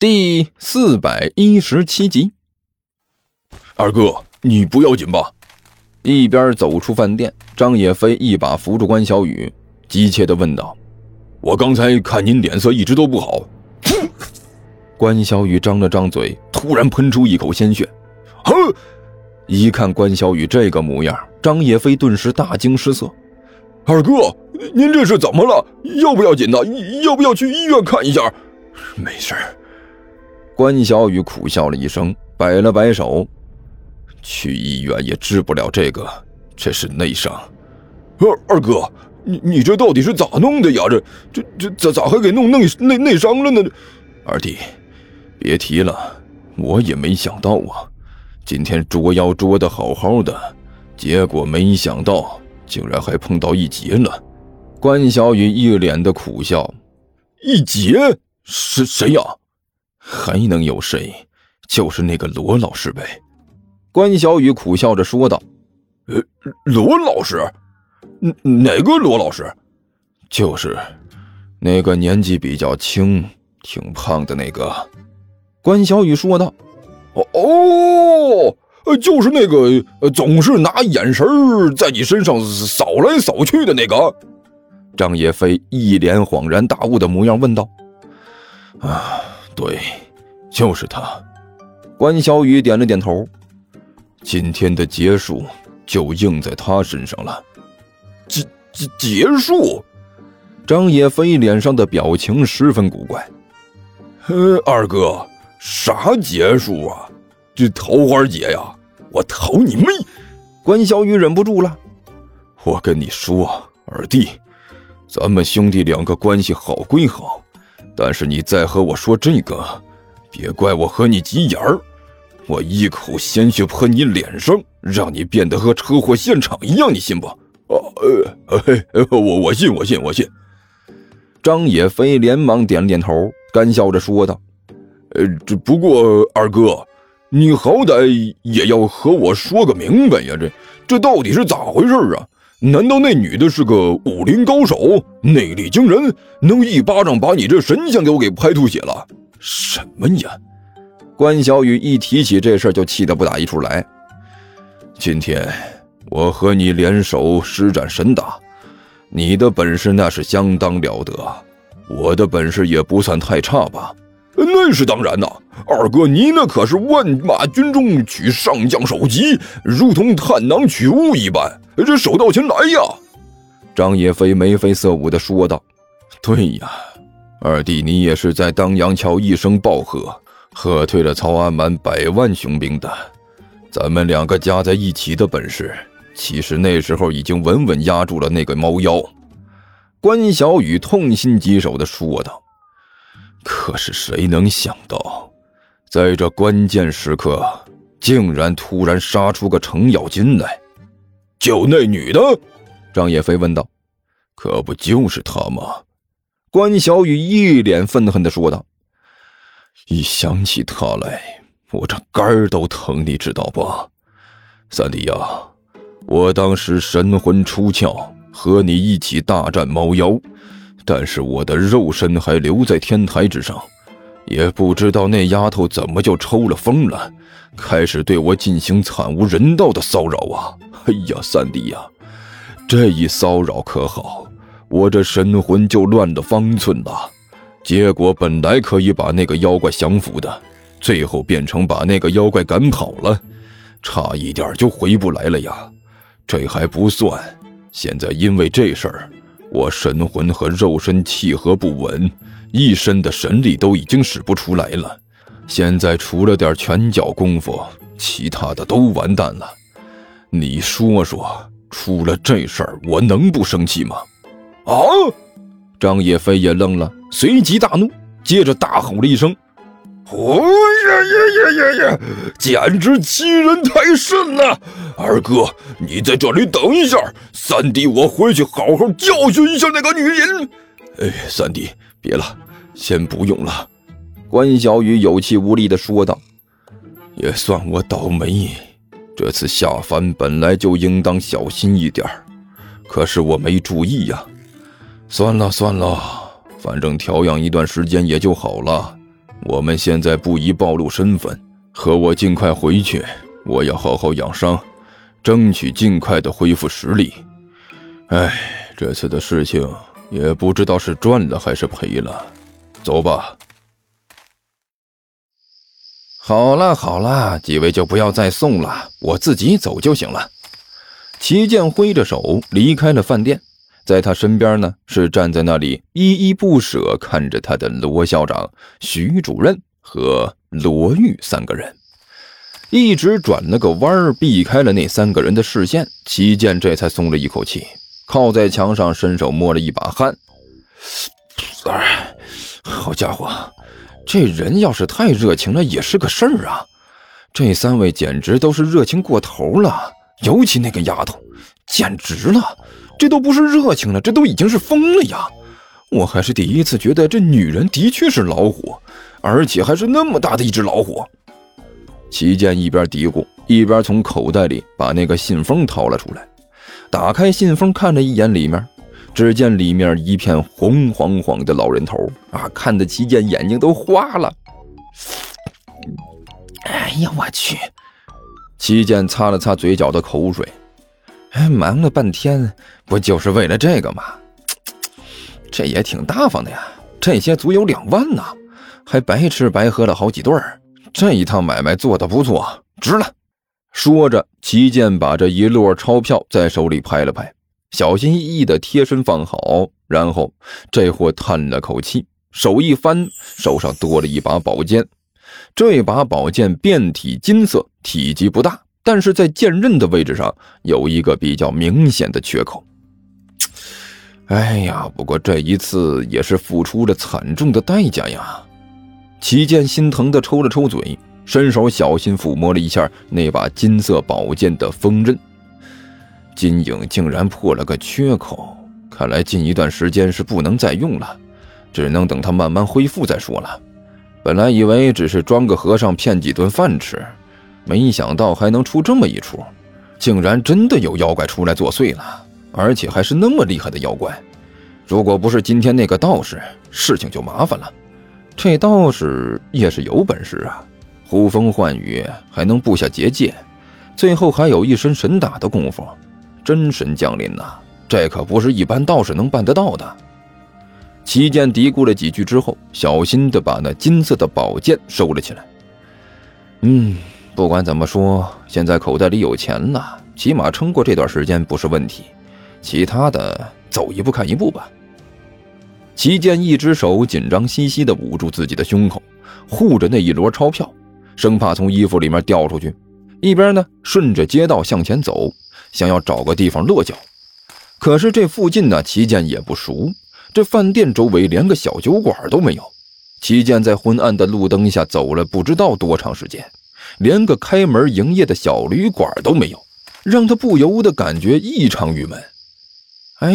第四百一十七集。二哥，你不要紧吧？一边走出饭店，张野飞一把扶住关小雨，急切的问道：“我刚才看您脸色一直都不好。”关小雨张了张嘴，突然喷出一口鲜血。哼！一看关小雨这个模样，张野飞顿时大惊失色。二哥，您这是怎么了？要不要紧的？要不要去医院看一下？没事。关小雨苦笑了一声，摆了摆手：“去医院也治不了这个，这是内伤。”二二哥，你你这到底是咋弄的呀？这这这咋咋还给弄内内内伤了呢？二弟。别提了，我也没想到啊！今天捉妖捉的好好的，结果没想到竟然还碰到一劫了。关小雨一脸的苦笑：“一劫？是谁呀？还能有谁？就是那个罗老师呗。”关小雨苦笑着说道：“呃，罗老师？哪个罗老师？就是那个年纪比较轻、挺胖的那个。”关小雨说道：“哦哦，就是那个总是拿眼神在你身上扫来扫去的那个。”张叶飞一脸恍然大悟的模样问道：“啊，对，就是他。”关小雨点了点头：“今天的结束就应在他身上了。”结结结束？张野飞脸上的表情十分古怪。“呃，二哥。”啥结束啊？这桃花劫呀！我桃你妹！关小雨忍不住了。我跟你说，二弟，咱们兄弟两个关系好归好，但是你再和我说这个，别怪我和你急眼儿。我一口鲜血喷你脸上，让你变得和车祸现场一样，你信不？啊，呃嘿，我我信，我信，我信。张野飞连忙点了点头，干笑着说道。呃，这不过二哥，你好歹也要和我说个明白呀！这这到底是咋回事啊？难道那女的是个武林高手，内力惊人，能一巴掌把你这神像给我给拍吐血了？什么呀？关小雨一提起这事就气得不打一处来。今天我和你联手施展神打，你的本事那是相当了得，我的本事也不算太差吧？那是当然呐，二哥，你那可是万马军中取上将首级，如同探囊取物一般，这手到擒来呀！张野飞眉飞色舞地说道：“对呀，二弟，你也是在当阳桥一声暴喝，喝退了曹安满百万雄兵的。咱们两个加在一起的本事，其实那时候已经稳稳压住了那个猫妖。”关小雨痛心疾首地说道。可是谁能想到，在这关键时刻，竟然突然杀出个程咬金来？就那女的？张叶飞问道。可不就是她吗？关小雨一脸愤恨地说道。一想起她来，我这肝儿都疼，你知道不？三弟呀，我当时神魂出窍，和你一起大战猫妖。但是我的肉身还留在天台之上，也不知道那丫头怎么就抽了风了，开始对我进行惨无人道的骚扰啊！哎呀，三弟呀，这一骚扰可好，我这神魂就乱了方寸了。结果本来可以把那个妖怪降服的，最后变成把那个妖怪赶跑了，差一点就回不来了呀！这还不算，现在因为这事儿。我神魂和肉身契合不稳，一身的神力都已经使不出来了。现在除了点拳脚功夫，其他的都完蛋了。你说说，出了这事儿，我能不生气吗？啊！张叶飞也愣了，随即大怒，接着大吼了一声。哦呀呀呀呀呀！简直欺人太甚了！二哥，你在这里等一下，三弟我回去好好教训一下那个女人。哎，三弟，别了，先不用了。关小雨有气无力地说道：“也算我倒霉，这次下凡本来就应当小心一点可是我没注意呀。算了算了，反正调养一段时间也就好了。”我们现在不宜暴露身份，和我尽快回去。我要好好养伤，争取尽快的恢复实力。哎，这次的事情也不知道是赚了还是赔了。走吧。好了好了，几位就不要再送了，我自己走就行了。齐剑挥着手离开了饭店，在他身边呢是站在那里依依不舍看着他的罗校长、徐主任和罗玉三个人，一直转了个弯儿避开了那三个人的视线，齐健这才松了一口气，靠在墙上伸手摸了一把汗。哎，好家伙，这人要是太热情了也是个事儿啊！这三位简直都是热情过头了。尤其那个丫头，简直了！这都不是热情了，这都已经是疯了呀！我还是第一次觉得这女人的确是老虎，而且还是那么大的一只老虎。齐剑一边嘀咕，一边从口袋里把那个信封掏了出来，打开信封看了一眼里面，只见里面一片红晃晃的老人头啊，看得齐剑眼睛都花了。哎呀，我去！齐剑擦了擦嘴角的口水，哎，忙了半天，不就是为了这个吗？这也挺大方的呀，这些足有两万呢，还白吃白喝了好几顿这一趟买卖做的不错，值了。说着，齐剑把这一摞钞票在手里拍了拍，小心翼翼的贴身放好，然后这货叹了口气，手一翻，手上多了一把宝剑。这把宝剑遍体金色，体积不大，但是在剑刃的位置上有一个比较明显的缺口。哎呀，不过这一次也是付出了惨重的代价呀！齐剑心疼的抽了抽嘴，伸手小心抚摸了一下那把金色宝剑的锋刃，金影竟然破了个缺口，看来近一段时间是不能再用了，只能等它慢慢恢复再说了。本来以为只是装个和尚骗几顿饭吃，没想到还能出这么一出，竟然真的有妖怪出来作祟了，而且还是那么厉害的妖怪。如果不是今天那个道士，事情就麻烦了。这道士也是有本事啊，呼风唤雨，还能布下结界，最后还有一身神打的功夫，真神降临呐！这可不是一般道士能办得到的。齐剑嘀咕了几句之后，小心地把那金色的宝剑收了起来。嗯，不管怎么说，现在口袋里有钱了，起码撑过这段时间不是问题。其他的，走一步看一步吧。齐健一只手紧张兮兮地捂住自己的胸口，护着那一摞钞票，生怕从衣服里面掉出去。一边呢，顺着街道向前走，想要找个地方落脚。可是这附近呢，齐剑也不熟。这饭店周围连个小酒馆都没有，齐剑在昏暗的路灯下走了不知道多长时间，连个开门营业的小旅馆都没有，让他不由得感觉异常郁闷。哎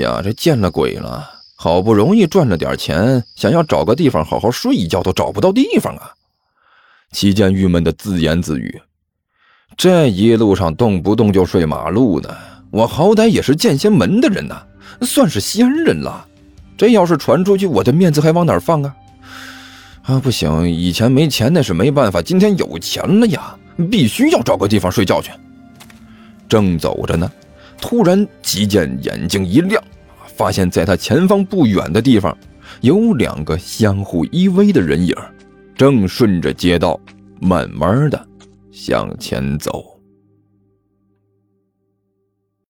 呀，这见了鬼了！好不容易赚了点钱，想要找个地方好好睡一觉都找不到地方啊！齐剑郁闷的自言自语：“这一路上动不动就睡马路呢，我好歹也是剑仙门的人呐，算是仙人了。”这要是传出去，我的面子还往哪放啊？啊，不行，以前没钱那是没办法，今天有钱了呀，必须要找个地方睡觉去。正走着呢，突然齐剑眼睛一亮，发现在他前方不远的地方，有两个相互依偎的人影，正顺着街道慢慢的向前走。